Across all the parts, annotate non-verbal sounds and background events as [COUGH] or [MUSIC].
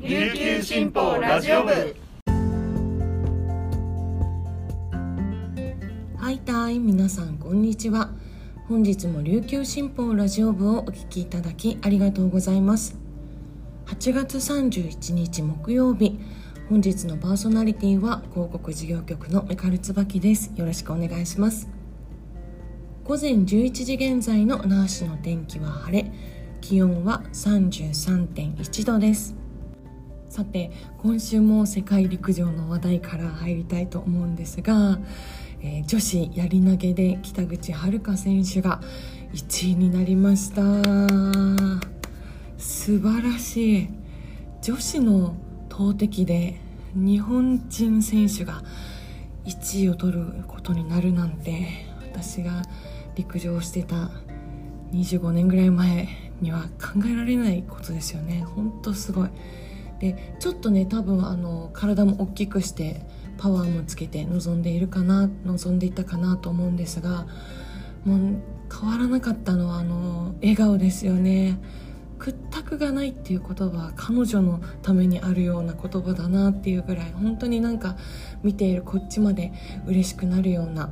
琉球新報ラジオ部。はいたい皆さんこんにちは。本日も琉球新報ラジオ部をお聞きいただきありがとうございます。8月31日木曜日。本日のパーソナリティは広告事業局のメカル椿です。よろしくお願いします。午前11時現在の那覇市の天気は晴れ。気温は33.1度です。さて今週も世界陸上の話題から入りたいと思うんですが、えー、女子やり投げで北口榛花選手が1位になりました。素晴らしい。女子の投擲で日本人選手が1位を取ることになるなんて私が陸上してた25年ぐらい前には考えられないことですよね。本当すごい。でちょっとね多分あの体も大きくしてパワーもつけて臨んでいるかな望んでいたかなと思うんですがもう変わらなかったのはあの笑顔ですよね屈託がないっていう言葉は彼女のためにあるような言葉だなっていうぐらい本当になんか見ているこっちまで嬉しくなるような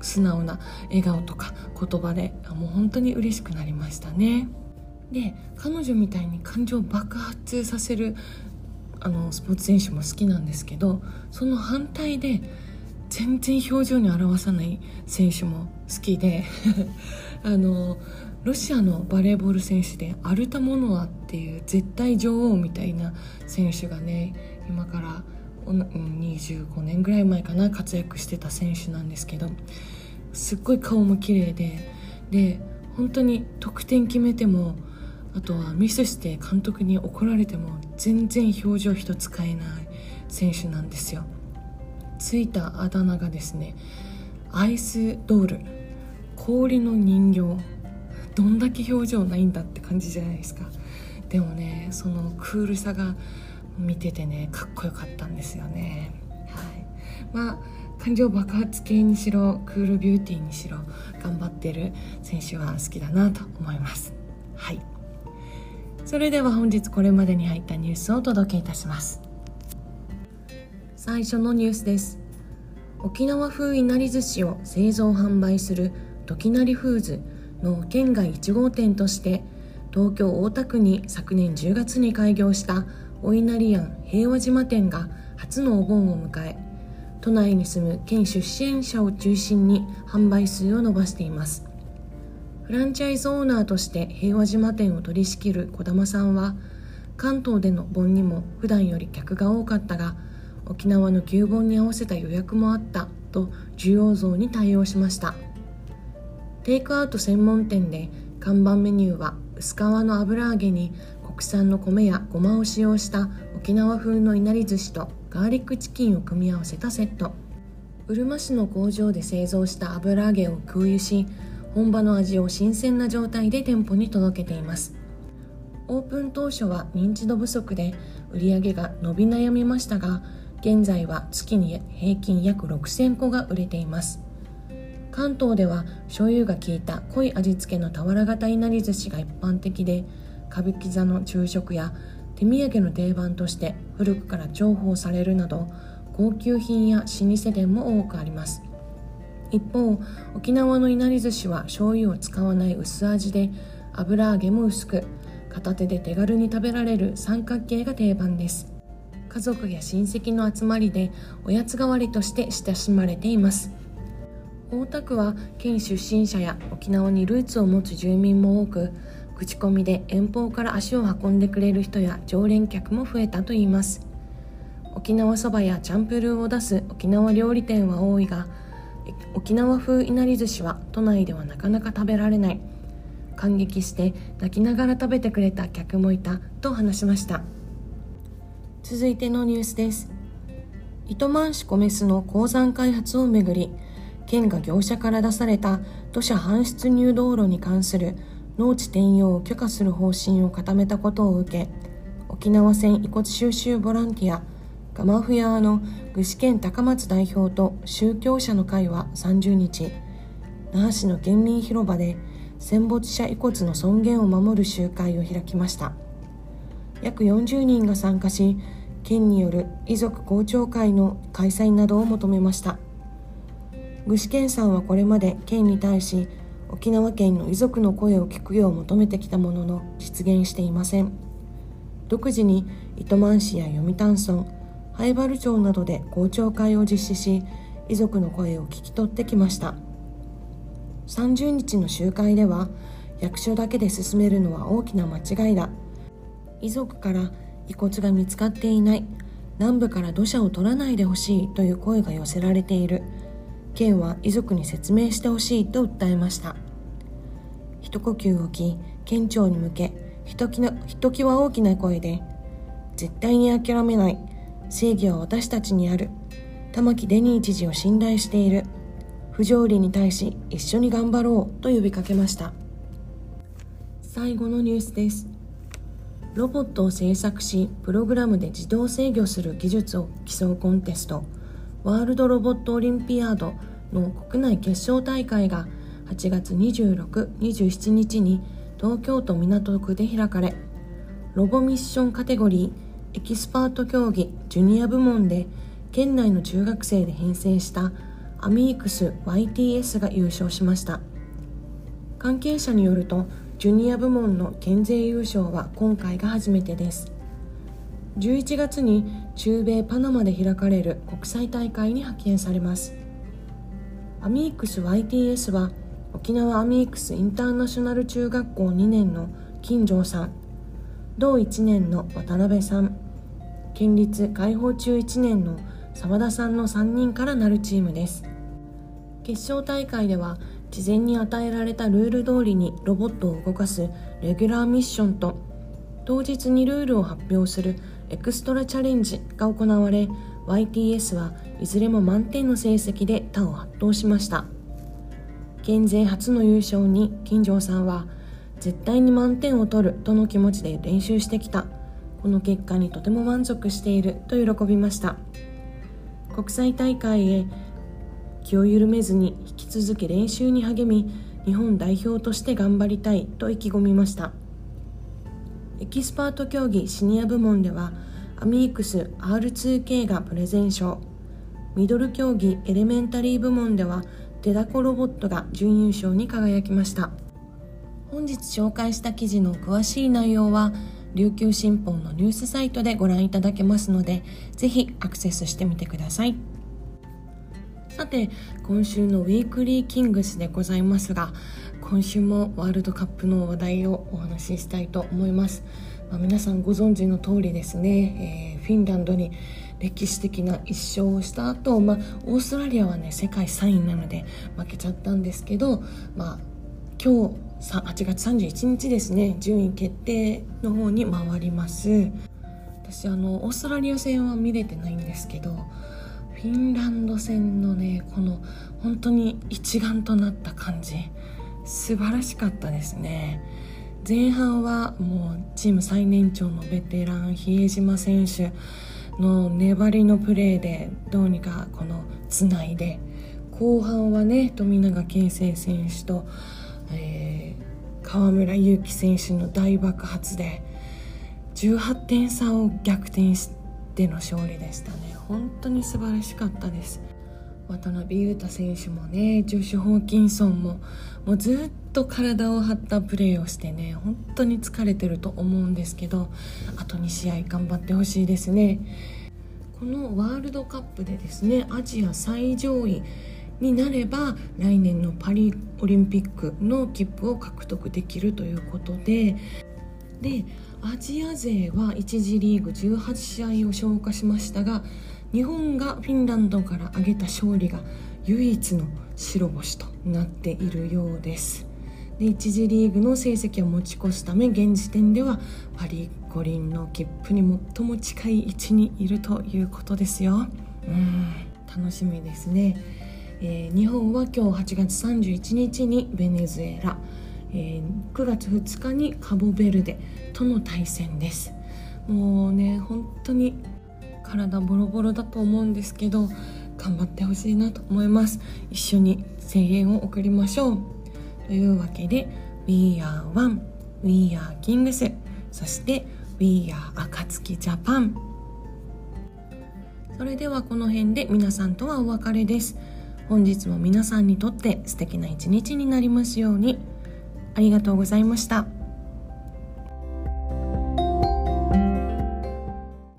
素直な笑顔とか言葉でもう本当に嬉しくなりましたね。で彼女みたいに感情を爆発させるあのスポーツ選手も好きなんですけどその反対で全然表情に表さない選手も好きで [LAUGHS] あのロシアのバレーボール選手でアルタモノワっていう絶対女王みたいな選手がね今から25年ぐらい前かな活躍してた選手なんですけどすっごい顔も綺麗でで本当に得点決めてもあとはミスして監督に怒られても全然表情一つ変えない選手なんですよ。ついたあだ名がですねアイスドール。氷の人形。どんだけ表情ないんだって感じじゃないですか。でもねそのクールさが見ててねかっこよかったんですよね。はい。まあ感情爆発系にしろクールビューティーにしろ頑張ってる選手は好きだなと思います。はい。それでは本日これまでに入ったニュースをお届けいたします。最初のニュースです。沖縄風いなり寿司を製造販売する時なりフーズの県外1号店として東京大田区に昨年10月に開業したお稲荷庵平和島店が初のお盆を迎え都内に住む県出身者を中心に販売数を伸ばしています。フランチャイズオーナーとして平和島店を取り仕切る児玉さんは関東での盆にも普段より客が多かったが沖縄の旧盆に合わせた予約もあったと需要増に対応しました。テイクアウト専門店で看板メニューは薄皮の油揚げに国産の米やごまを使用した沖縄風のいなり寿司とガーリックチキンを組み合わせたセット。うるま市の工場で製造した油揚げを空輸し本場の味を新鮮な状態で店舗に届けています。オープン当初は認知度不足で売り上げが伸び悩みましたが現在は月に平均約6000個が売れています。関東では醤油が効いた濃い味付けの俵型いなり寿司が一般的で歌舞伎座の昼食や手土産の定番として古くから重宝されるなど高級品や老舗店も多くあります。一方沖縄のいなり寿司は醤油を使わない薄味で油揚げも薄く片手で手軽に食べられる三角形が定番です。家族や親戚の集まりでおやつ代わりとして親しまれています。大田区は県出身者や沖縄にルーツを持つ住民も多く口コミで遠方から足を運んでくれる人や常連客も増えたといいます。沖縄そばやチャンプルーを出す沖縄料理店は多いが沖縄風いなり寿司は都内ではなかなか食べられない。感激して泣きながら食べてくれた客もいたと話しました。続いてのニュースです。糸満市米須の鉱山開発をめぐり県が業者から出された土砂搬出入道路に関する農地転用を許可する方針を固めたことを受け沖縄戦遺骨収集ボランティアガマフヤーの具志堅高松代表と宗教者の会は30日。那覇市の県民広場で戦没者遺骨の尊厳を守る集会を開きました。約40人が参加し県による遺族公聴会の開催などを求めました。具志堅さんはこれまで県に対し沖縄県の遺族の声を聞くよう求めてきたものの実現していません。独自に糸満市や読谷村灰原町などで公聴会を実施し遺族の声を聞き取ってきました。30日の集会では役所だけで進めるのは大きな間違いだ。遺族から遺骨が見つかっていない。南部から土砂を取らないでほしい。という声が寄せられている。県は遺族に説明してほしいと訴えました。一呼吸置き県庁に向けひときのひときわ大きな声で絶対に諦めない。正義は私たちにある。玉城デニー知事を信頼している。不条理に対し一緒に頑張ろうと呼びかけました。最後のニュースです。ロボットを製作しプログラムで自動制御する技術を競うコンテスト。ワールドロボットオリンピアードの国内決勝大会が8月26、27日に東京都港区で開かれ。ロボミッションカテゴリーエキスパート競技ジュニア部門で県内の中学生で編成したアミークス YTS が優勝しました。関係者によるとジュニア部門の県勢優勝は今回が初めてです。11月に中米パナマで開かれる国際大会に派遣されます。アミークス YTS は沖縄アミークスインターナショナル中学校2年の金城さん同1年の渡辺さん県立開放中1年の澤田さんの3人からなるチームです。決勝大会では事前に与えられたルール通りにロボットを動かすレギュラーミッションと当日にルールを発表するエクストラチャレンジが行われ YTS はいずれも満点の成績で他を圧倒しました。県勢初の優勝に金城さんは絶対に満点を取るとの気持ちで練習してきた。この結果にとても満足していると喜びました。国際大会へ気を緩めずに引き続き練習に励み日本代表として頑張りたいと意気込みました。エキスパート競技シニア部門ではアミークス R2K がプレゼン賞ミドル競技エレメンタリー部門ではデダコロボットが準優勝に輝きました。本日紹介した記事の詳しい内容は琉球新報のニュースサイトでご覧いただけますのでぜひアクセスしてみてください。さて今週のウィークリーキングスでございますが今週もワールドカップの話題をお話ししたいと思います、まあ、皆さんご存知の通りですね、えー、フィンランドに歴史的な1勝をした後、まあオーストラリアはね世界3位なので負けちゃったんですけど、まあ、今日8月31日ですね順位決定の方に回ります。私あのオーストラリア戦は見れてないんですけどフィンランド戦のねこの本当に一丸となった感じ素晴らしかったですね。前半はもうチーム最年長のベテラン比江島選手の粘りのプレーでどうにかこのつないで後半はね富永啓生選手と、河村勇輝選手の大爆発で18点差を逆転しての勝利でしたね。本当に素晴らしかったです。渡辺裕太選手もねジョシュ・ホーキンソンももうずっと体を張ったプレーをしてね本当に疲れてると思うんですけどあと2試合頑張ってほしいですね。このワールドカップでですねアジア最上位になれば来年のパリオリンピックの切符を獲得できるということででアジア勢は1次リーグ18試合を消化しましたが日本がフィンランドから挙げた勝利が唯一の白星となっているようです。で1次リーグの成績を持ち越すため現時点ではパリ五輪の切符に最も近い位置にいるということですよ。うん楽しみですね、えー、日本は今日8月31日にベネズエラ、えー、9月2日にカボベルデとの対戦です。もうね本当に体ボロボロだと思うんですけど頑張ってほしいなと思います。一緒に声援を送りましょう。というわけで We are one We are kings そして We are 暁ジャパンそれではこの辺で皆さんとはお別れです。本日も皆さんにとって素敵な一日になりますようにありがとうございました。